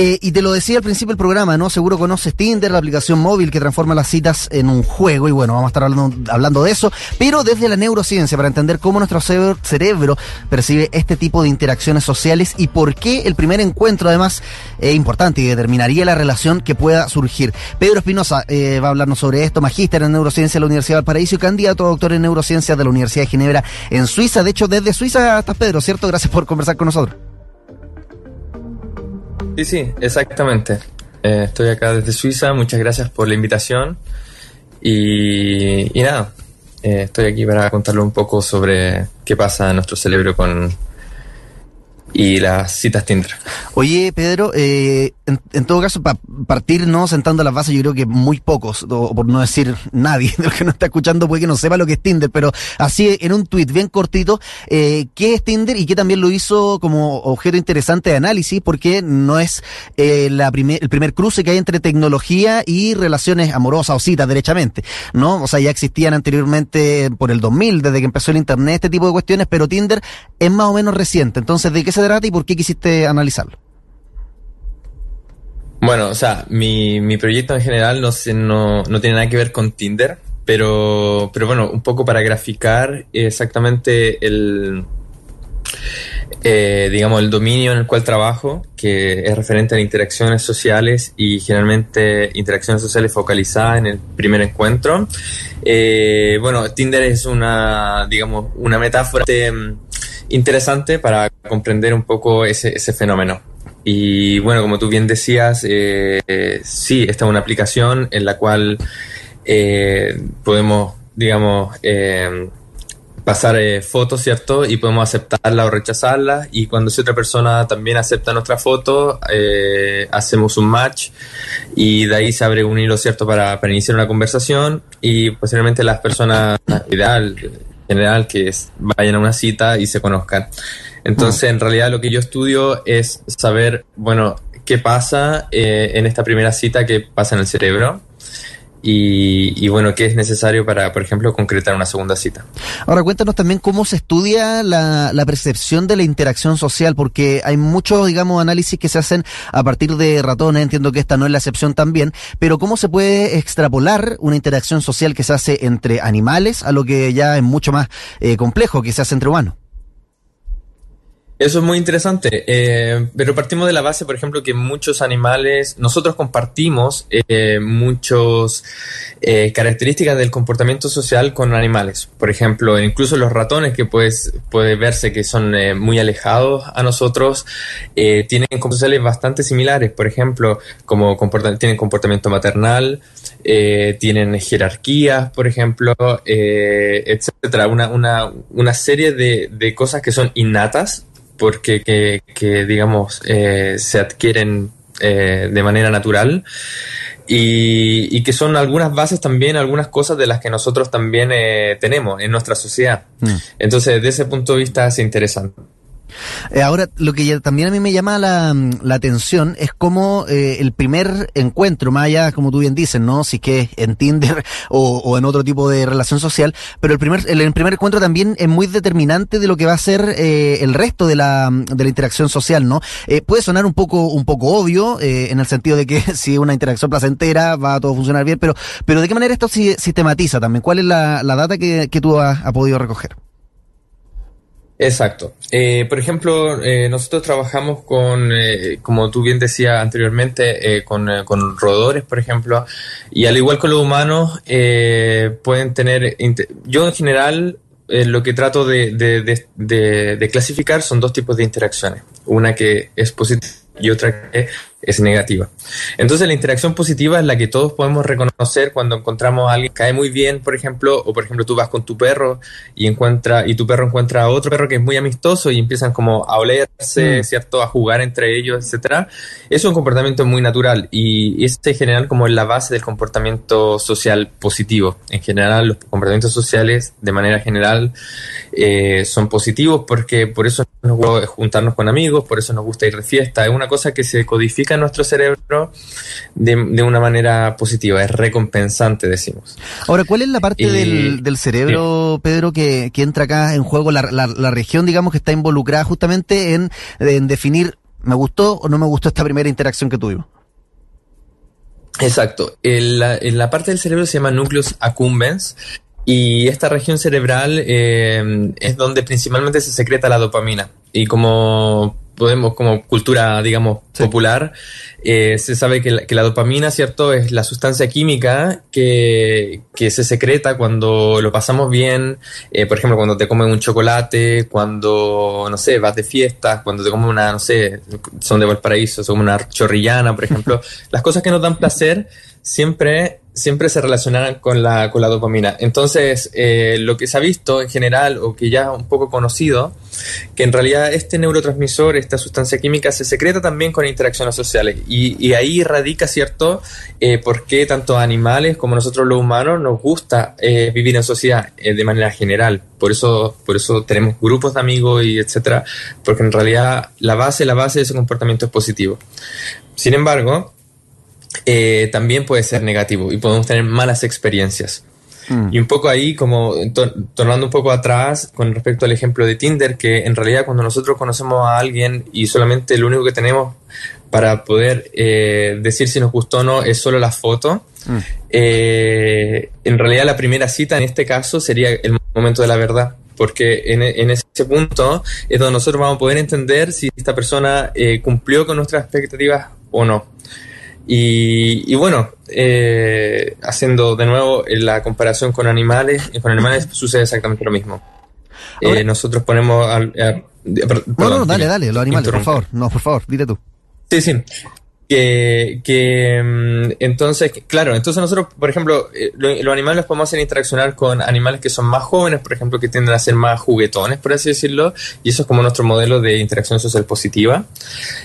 Eh, y te lo decía al principio del programa, ¿no? Seguro conoces Tinder, la aplicación móvil que transforma las citas en un juego, y bueno, vamos a estar hablando, hablando de eso, pero desde la neurociencia, para entender cómo nuestro cerebro percibe este tipo de interacciones sociales y por qué el primer encuentro, además, es importante y determinaría la relación que pueda surgir. Pedro Espinosa eh, va a hablarnos sobre esto, magíster en neurociencia de la Universidad de Valparaíso y candidato a doctor en neurociencia de la Universidad de Ginebra en Suiza. De hecho, desde Suiza estás, Pedro, ¿cierto? Gracias por conversar con nosotros. Sí, sí, exactamente. Eh, estoy acá desde Suiza, muchas gracias por la invitación. Y, nada, eh, estoy aquí para contarle un poco sobre qué pasa en nuestro cerebro con y las citas Tinder. Oye, Pedro, eh, en, todo caso, para partir no sentando las bases, yo creo que muy pocos, o por no decir nadie de los que nos está escuchando puede que no sepa lo que es Tinder, pero así en un tweet bien cortito, eh, ¿qué es Tinder y qué también lo hizo como objeto interesante de análisis? Porque no es eh, la primer, el primer cruce que hay entre tecnología y relaciones amorosas o citas, derechamente, ¿no? O sea, ya existían anteriormente por el 2000, desde que empezó el Internet, este tipo de cuestiones, pero Tinder es más o menos reciente. Entonces, ¿de qué se trata y por qué quisiste analizarlo? Bueno, o sea, mi, mi proyecto en general no, no, no tiene nada que ver con Tinder, pero, pero bueno, un poco para graficar exactamente el, eh, digamos, el dominio en el cual trabajo, que es referente a interacciones sociales y generalmente interacciones sociales focalizadas en el primer encuentro. Eh, bueno, Tinder es una, digamos, una metáfora interesante para comprender un poco ese, ese fenómeno. Y bueno, como tú bien decías, eh, sí, esta es una aplicación en la cual eh, podemos, digamos, eh, pasar fotos, ¿cierto? Y podemos aceptarla o rechazarla. Y cuando si otra persona también acepta nuestra foto, hacemos un match y de ahí se abre un hilo, ¿cierto? Para, para iniciar una conversación y posiblemente las personas ideal general que vayan a una cita y se conozcan. Entonces, en realidad lo que yo estudio es saber, bueno, qué pasa eh, en esta primera cita, qué pasa en el cerebro. Y, bueno, qué es necesario para, por ejemplo, concretar una segunda cita. Ahora, cuéntanos también cómo se estudia la, la, percepción de la interacción social, porque hay muchos, digamos, análisis que se hacen a partir de ratones, entiendo que esta no es la excepción también, pero cómo se puede extrapolar una interacción social que se hace entre animales a lo que ya es mucho más eh, complejo, que se hace entre humanos. Eso es muy interesante, eh, pero partimos de la base, por ejemplo, que muchos animales, nosotros compartimos eh, muchas eh, características del comportamiento social con animales. Por ejemplo, incluso los ratones, que pues, puede verse que son eh, muy alejados a nosotros, tienen comportamientos sociales bastante similares. Por ejemplo, como tienen comportamiento maternal, tienen jerarquías, por ejemplo, etcétera. Una, una, una serie de, de cosas que son innatas porque que, digamos, eh, se adquieren eh, de manera natural y, que son algunas bases también, algunas cosas de las que nosotros también eh, tenemos en nuestra sociedad. Mm. Entonces, desde ese punto de vista es interesante. Eh, ahora, lo que también a mí me llama la, atención es cómo eh, el primer encuentro, más allá, como tú bien dices, ¿no? Si que en Tinder o, en otro tipo de relación social, pero el primer, el, primer encuentro también es muy determinante de lo que va a ser eh, el resto de la, de la interacción social, ¿no? puede sonar un poco, un poco obvio, en el sentido de que si una interacción placentera va a todo funcionar bien, pero, pero ¿de qué manera esto sistematiza también? ¿Cuál es la, data que, que tú has podido recoger? Exacto. Eh, por ejemplo, eh, nosotros trabajamos con, eh, como tú bien decías anteriormente, con, con roedores, por ejemplo, y al igual que los humanos, pueden tener, yo en general, lo que trato de, de, de, clasificar son dos tipos de interacciones. Una que es positiva y otra que es negativa. Entonces la interacción positiva es la que todos podemos reconocer cuando encontramos a alguien que cae muy bien, por ejemplo, o por ejemplo tú vas con tu perro y encuentra y tu perro encuentra a otro perro que es muy amistoso y empiezan como a olerse, mm. cierto, a jugar entre ellos, etcétera. Es un comportamiento muy natural y este en general como es la base del comportamiento social positivo. En general los comportamientos sociales de manera general eh, son positivos porque por eso nos gusta juntarnos con amigos, por eso nos gusta ir de fiesta. Es una cosa que se codifica nuestro cerebro de, una manera positiva, es recompensante, decimos. Ahora, ¿cuál es la parte del, cerebro, Pedro, que, entra acá en juego, la, región, digamos, que está involucrada justamente en, en definir ¿me gustó o no me gustó esta primera interacción que tuvimos? Exacto. En la, en la parte del cerebro se llama núcleos accumbens y esta región cerebral eh, es donde principalmente se secreta la dopamina. Y como podemos, como cultura, digamos, popular, eh, se sabe que la, dopamina, ¿cierto?, es la sustancia química que, que se secreta cuando lo pasamos bien, eh, por ejemplo, cuando te comen un chocolate, cuando, no sé, vas de fiestas, cuando te comes una, no sé, son de Valparaíso, son una chorrillana, por ejemplo, las cosas que nos dan placer siempre siempre se relacionan con la, con la dopamina. Entonces, eh, lo que se ha visto en general, o que ya un poco conocido, que en realidad este neurotransmisor, esta sustancia química, se secreta también con interacciones sociales. Y, ahí radica, ¿cierto?, eh, por qué tanto animales como nosotros los humanos nos gusta eh, vivir en sociedad de manera general. Por eso, por eso tenemos grupos de amigos y etcétera, porque en realidad la base, la base de ese comportamiento es positivo. Sin embargo, eh, también puede ser negativo y podemos tener malas experiencias. Mm. Y un poco ahí, como tornando un poco atrás con respecto al ejemplo de Tinder, que en realidad cuando nosotros conocemos a alguien y solamente lo único que tenemos para poder eh, decir si nos gustó o no es solo la foto, mm. eh, en realidad la primera cita en este caso sería el momento de la verdad porque en, en, ese punto es donde nosotros vamos a poder entender si esta persona cumplió con nuestras expectativas o no. Y, bueno, eh, haciendo de nuevo la comparación con animales, con animales sucede exactamente lo mismo. Eh, nosotros ponemos... Al, no, no, dale, dale, los animales, por favor. No, por favor, dile tú. Sí, sí que, que mm, entonces, claro, entonces nosotros, por ejemplo, eh, los animales podemos hacer interaccionar con animales que son más jóvenes, por ejemplo, que tienden a ser más juguetones, por así decirlo, y eso es como nuestro modelo de interacción social positiva.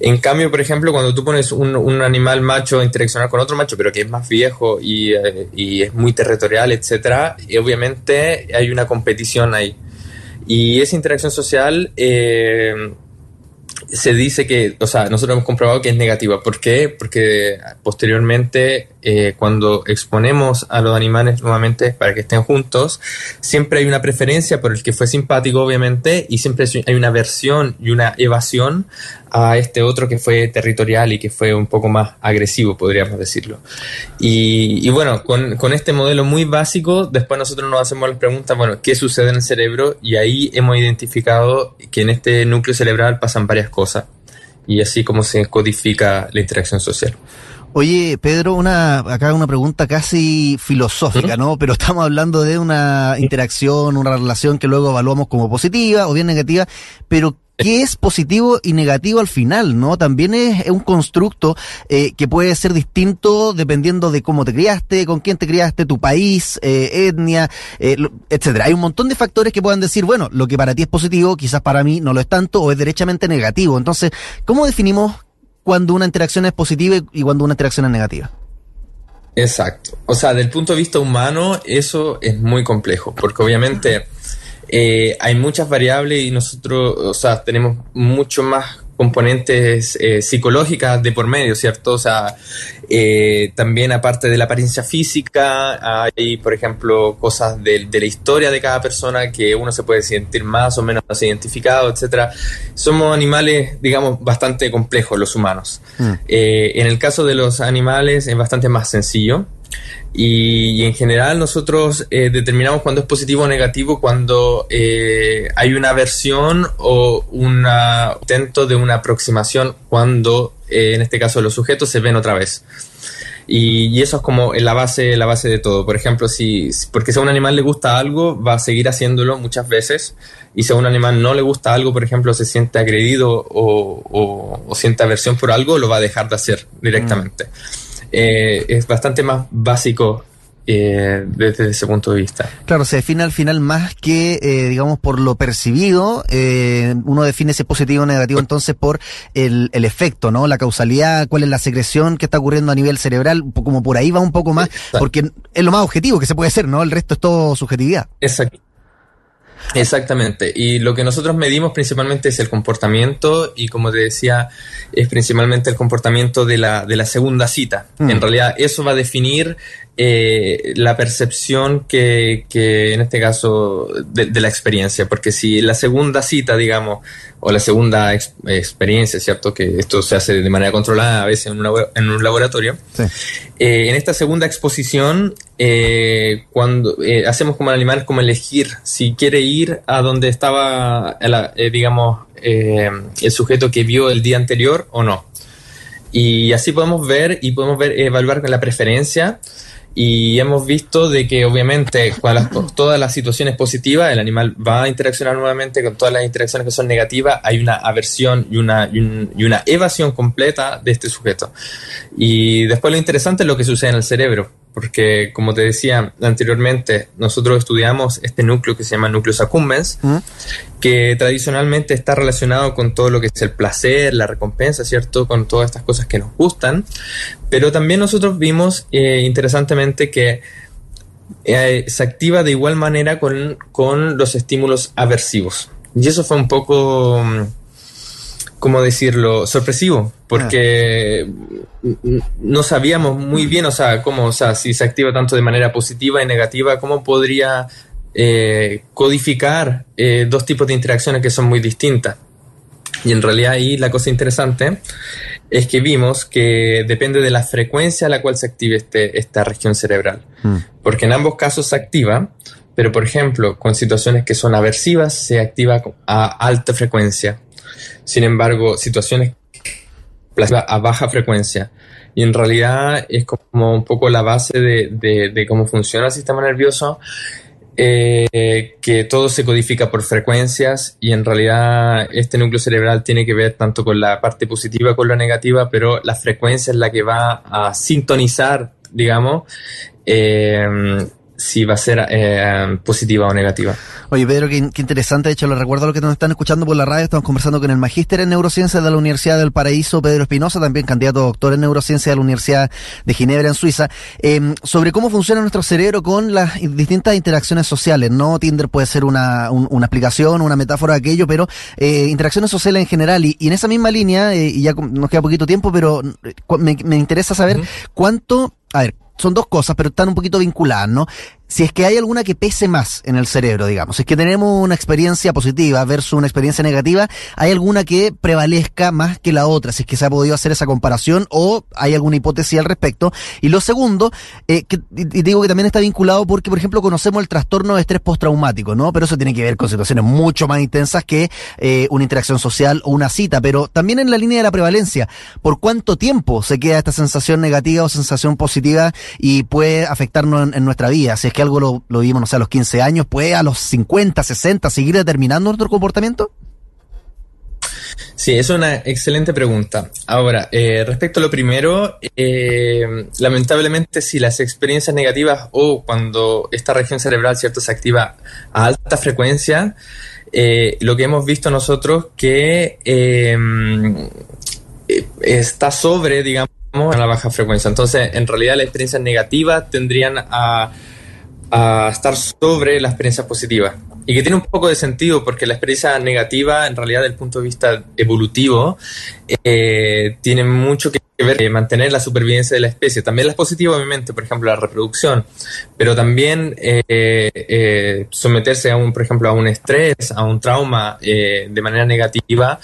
En cambio, por ejemplo, cuando tú pones un, animal macho a interaccionar con otro macho, pero que es más viejo y, eh, y es muy territorial, etcétera, y obviamente hay una competición ahí. Y esa interacción social eh, se dice que, o sea, nosotros hemos comprobado que es negativa. ¿Por qué? Porque posteriormente, eh, cuando exponemos a los animales nuevamente para que estén juntos, siempre hay una preferencia por el que fue simpático, obviamente, y siempre hay una aversión y una evasión a este otro que fue territorial y que fue un poco más agresivo, podríamos decirlo. Y, bueno, con, con, este modelo muy básico, después nosotros nos hacemos las preguntas, bueno, ¿qué sucede en el cerebro? Y ahí hemos identificado que en este núcleo cerebral pasan varias cosas. Y así como se codifica la interacción social. Oye, Pedro, una, acá una pregunta casi filosófica, ¿no? Pero estamos hablando de una interacción, una relación que luego evaluamos como positiva o bien negativa, pero qué es positivo y negativo al final, ¿no? También es, un constructo eh, que puede ser distinto dependiendo de cómo te criaste, con quién te criaste, tu país, eh, etnia, eh, etcétera. Hay un montón de factores que puedan decir, bueno, lo que para ti es positivo, quizás para mí no lo es tanto o es derechamente negativo. Entonces, ¿cómo definimos cuando una interacción es positiva y cuando una interacción es negativa? Exacto. O sea, del punto de vista humano, eso es muy complejo, porque obviamente eh, hay muchas variables y nosotros, o sea, tenemos mucho más componentes eh, psicológicas de por medio, ¿cierto? O sea, eh, también aparte de la apariencia física, hay, por ejemplo, cosas de, la historia de cada persona que uno se puede sentir más o menos identificado, etcétera. Somos animales, digamos, bastante complejos los humanos. Mm. en el caso de los animales es bastante más sencillo. Y, en general nosotros eh, determinamos cuando es positivo o negativo cuando eh, hay una versión o un intento de una aproximación cuando eh, en este caso los sujetos se ven otra vez. Y, eso es como la base, la base de todo. Por ejemplo, si, porque si a un animal le gusta algo, va a seguir haciéndolo muchas veces. Y si a un animal no le gusta algo, por ejemplo, se siente agredido o, o, siente aversión por algo, lo va a dejar de hacer directamente. Mm. Eh, es bastante más básico eh, desde ese punto de vista. Claro, se define al final más que, eh, digamos, por lo percibido, uno define ese positivo o negativo entonces por el, el, efecto, ¿no? La causalidad, cuál es la secreción que está ocurriendo a nivel cerebral, como por ahí va un poco más, porque es lo más objetivo que se puede hacer, ¿no? El resto es todo subjetividad. Exacto. Exactamente. Y lo que nosotros medimos principalmente es el comportamiento y como te decía, es principalmente el comportamiento de la, de la segunda cita. Mm. En realidad eso va a definir eh, la percepción que, que, en este caso de, la experiencia, porque si la segunda cita, digamos, o la segunda experiencia, ¿cierto? Que esto se hace de manera controlada a veces en un, en un laboratorio. Eh, en esta segunda exposición, eh, cuando hacemos como el animal como elegir si quiere ir a donde estaba, digamos, el sujeto que vio el día anterior o no. Y así podemos ver y podemos ver, evaluar con la preferencia y hemos visto de que obviamente cuando todas las situaciones positivas, el animal va a interaccionar nuevamente con todas las interacciones que son negativas, hay una aversión y una, y una evasión completa de este sujeto. Y después lo interesante es lo que sucede en el cerebro porque como te decía anteriormente, nosotros estudiamos este núcleo que se llama núcleo accumbens, que tradicionalmente está relacionado con todo lo que es el placer, la recompensa, ¿cierto? Con todas estas cosas que nos gustan, pero también nosotros vimos eh, interesantemente que eh, se activa de igual manera con, con los estímulos aversivos. Y eso fue un poco mm, ¿cómo decirlo?, sorpresivo, porque no sabíamos muy bien, o sea, cómo, o sea, si se activa tanto de manera positiva y negativa, cómo podría eh, codificar eh, dos tipos de interacciones que son muy distintas. Y en realidad ahí la cosa interesante es que vimos que depende de la frecuencia a la cual se active este, esta región cerebral. Mm. Porque en ambos casos se activa, pero por ejemplo, con situaciones que son aversivas se activa a alta frecuencia sin embargo, situaciones a baja frecuencia. Y en realidad es como un poco la base de, cómo funciona el sistema nervioso, eh, que todo se codifica por frecuencias y en realidad este núcleo cerebral tiene que ver tanto con la parte positiva como con la negativa, pero la frecuencia es la que va a sintonizar, digamos, eh, si va a ser eh, positiva o negativa. Oye, Pedro, qué, interesante. De hecho, lo recuerdo a los que nos están escuchando por la radio. Estamos conversando con el magíster en neurociencia de la Universidad del Paraíso, Pedro Espinosa, también candidato a doctor en neurociencia de la Universidad de Ginebra, en Suiza, em, sobre cómo funciona nuestro cerebro con las distintas interacciones sociales. No Tinder puede ser una, una explicación, una metáfora de aquello, pero eh, interacciones sociales en general. Y, en esa misma línea, eh, y ya nos queda poquito tiempo, pero eh, me, me interesa saber cuánto, a ver, son dos cosas, pero están un poquito vinculadas, ¿no? Si es que hay alguna que pese más en el cerebro, digamos, si es que tenemos una experiencia positiva versus una experiencia negativa, ¿hay alguna que prevalezca más que la otra? Si es que se ha podido hacer esa comparación o hay alguna hipótesis al respecto. Y lo segundo, eh, que, y digo que también está vinculado porque, por ejemplo, conocemos el trastorno de estrés postraumático, ¿no? Pero eso tiene que ver con situaciones mucho más intensas que eh, una interacción social o una cita, pero también en la línea de la prevalencia, ¿por cuánto tiempo se queda esta sensación negativa o sensación positiva y puede afectarnos en, nuestra vida? Si que algo lo, lo vimos, no sé, a los 15 años, ¿puede a los 50, 60 seguir determinando nuestro comportamiento? Sí, es una excelente pregunta. Ahora, eh, respecto a lo primero, eh, lamentablemente si las experiencias negativas o cuando esta región cerebral cierto se activa a alta frecuencia, eh, lo que hemos visto nosotros que está sobre, digamos, a la baja frecuencia. Entonces, en realidad las experiencias negativas tendrían a a estar sobre la experiencia positiva. Y que tiene un poco de sentido porque la experiencia negativa, en realidad, desde el punto de vista evolutivo, eh, tiene mucho que ver con mantener la supervivencia de la especie. También las positivas, obviamente, por ejemplo, la reproducción, pero también eh, eh, someterse a un, por ejemplo, a un estrés, a un trauma de manera negativa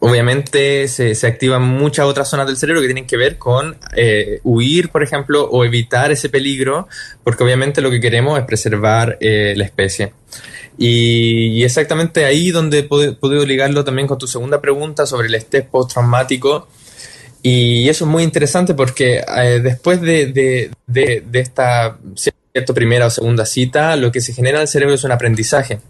obviamente se, se, activan muchas otras zonas del cerebro que tienen que ver con eh, huir, por ejemplo, o evitar ese peligro, porque obviamente lo que queremos es preservar eh, la especie. Y, exactamente ahí donde he podido ligarlo también con tu segunda pregunta sobre el estrés postraumático. Y eso es muy interesante porque eh, después de, de, esta primera o segunda cita, lo que se genera en el cerebro es un aprendizaje.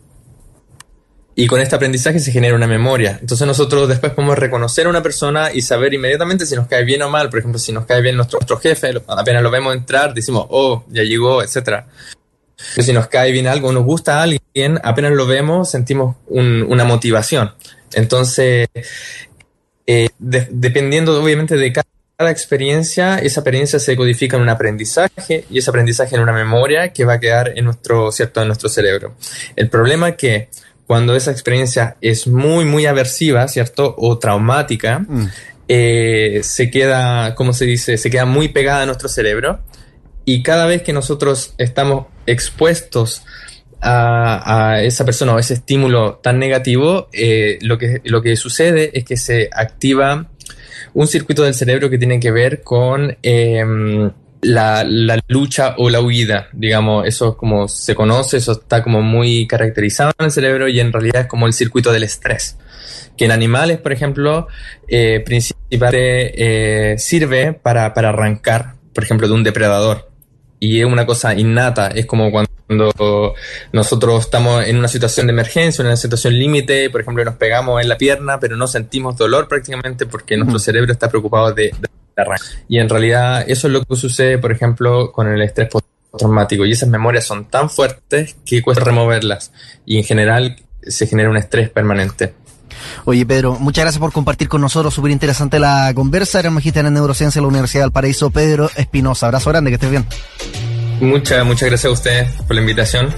Y con este aprendizaje se genera una memoria. Entonces nosotros después podemos reconocer a una persona y saber inmediatamente si nos cae bien o mal. Por ejemplo, si nos cae bien nuestro, jefe, apenas lo vemos entrar, decimos, oh, ya llegó, etc. si nos cae bien algo, nos gusta alguien, apenas lo vemos, sentimos una motivación. Entonces, eh, dependiendo obviamente de cada experiencia, esa experiencia se codifica en un aprendizaje y ese aprendizaje en una memoria que va a quedar en nuestro, ¿cierto? en nuestro cerebro. El problema es que cuando esa experiencia es muy, muy aversiva, ¿cierto? O traumática, mm. eh, se queda, ¿cómo se dice? Se queda muy pegada a nuestro cerebro. Y cada vez que nosotros estamos expuestos a, a, esa persona o ese estímulo tan negativo, eh, lo, que, lo que sucede es que se activa un circuito del cerebro que tiene que ver con eh, la, la, lucha o la huida, digamos, eso como se conoce, eso está como muy caracterizado en el cerebro y en realidad es como el circuito del estrés, que en animales, por ejemplo, eh, principalmente eh, sirve para, para arrancar, por ejemplo, de un depredador. Y es una cosa innata, es como cuando nosotros estamos en una situación de emergencia, en una situación límite, por ejemplo, nos pegamos en la pierna, pero no sentimos dolor prácticamente porque nuestro cerebro está preocupado de, y en realidad eso es lo que sucede, por ejemplo, con el estrés postraumático. Y esas memorias son tan fuertes que cuesta removerlas. Y en general se genera un estrés permanente. Oye, Pedro, muchas gracias por compartir con nosotros. Súper interesante la conversa. Era magíster en neurociencia de la Universidad del Paraíso, Pedro Espinosa. Abrazo grande, que estés bien. Muchas, muchas gracias a ustedes por la invitación.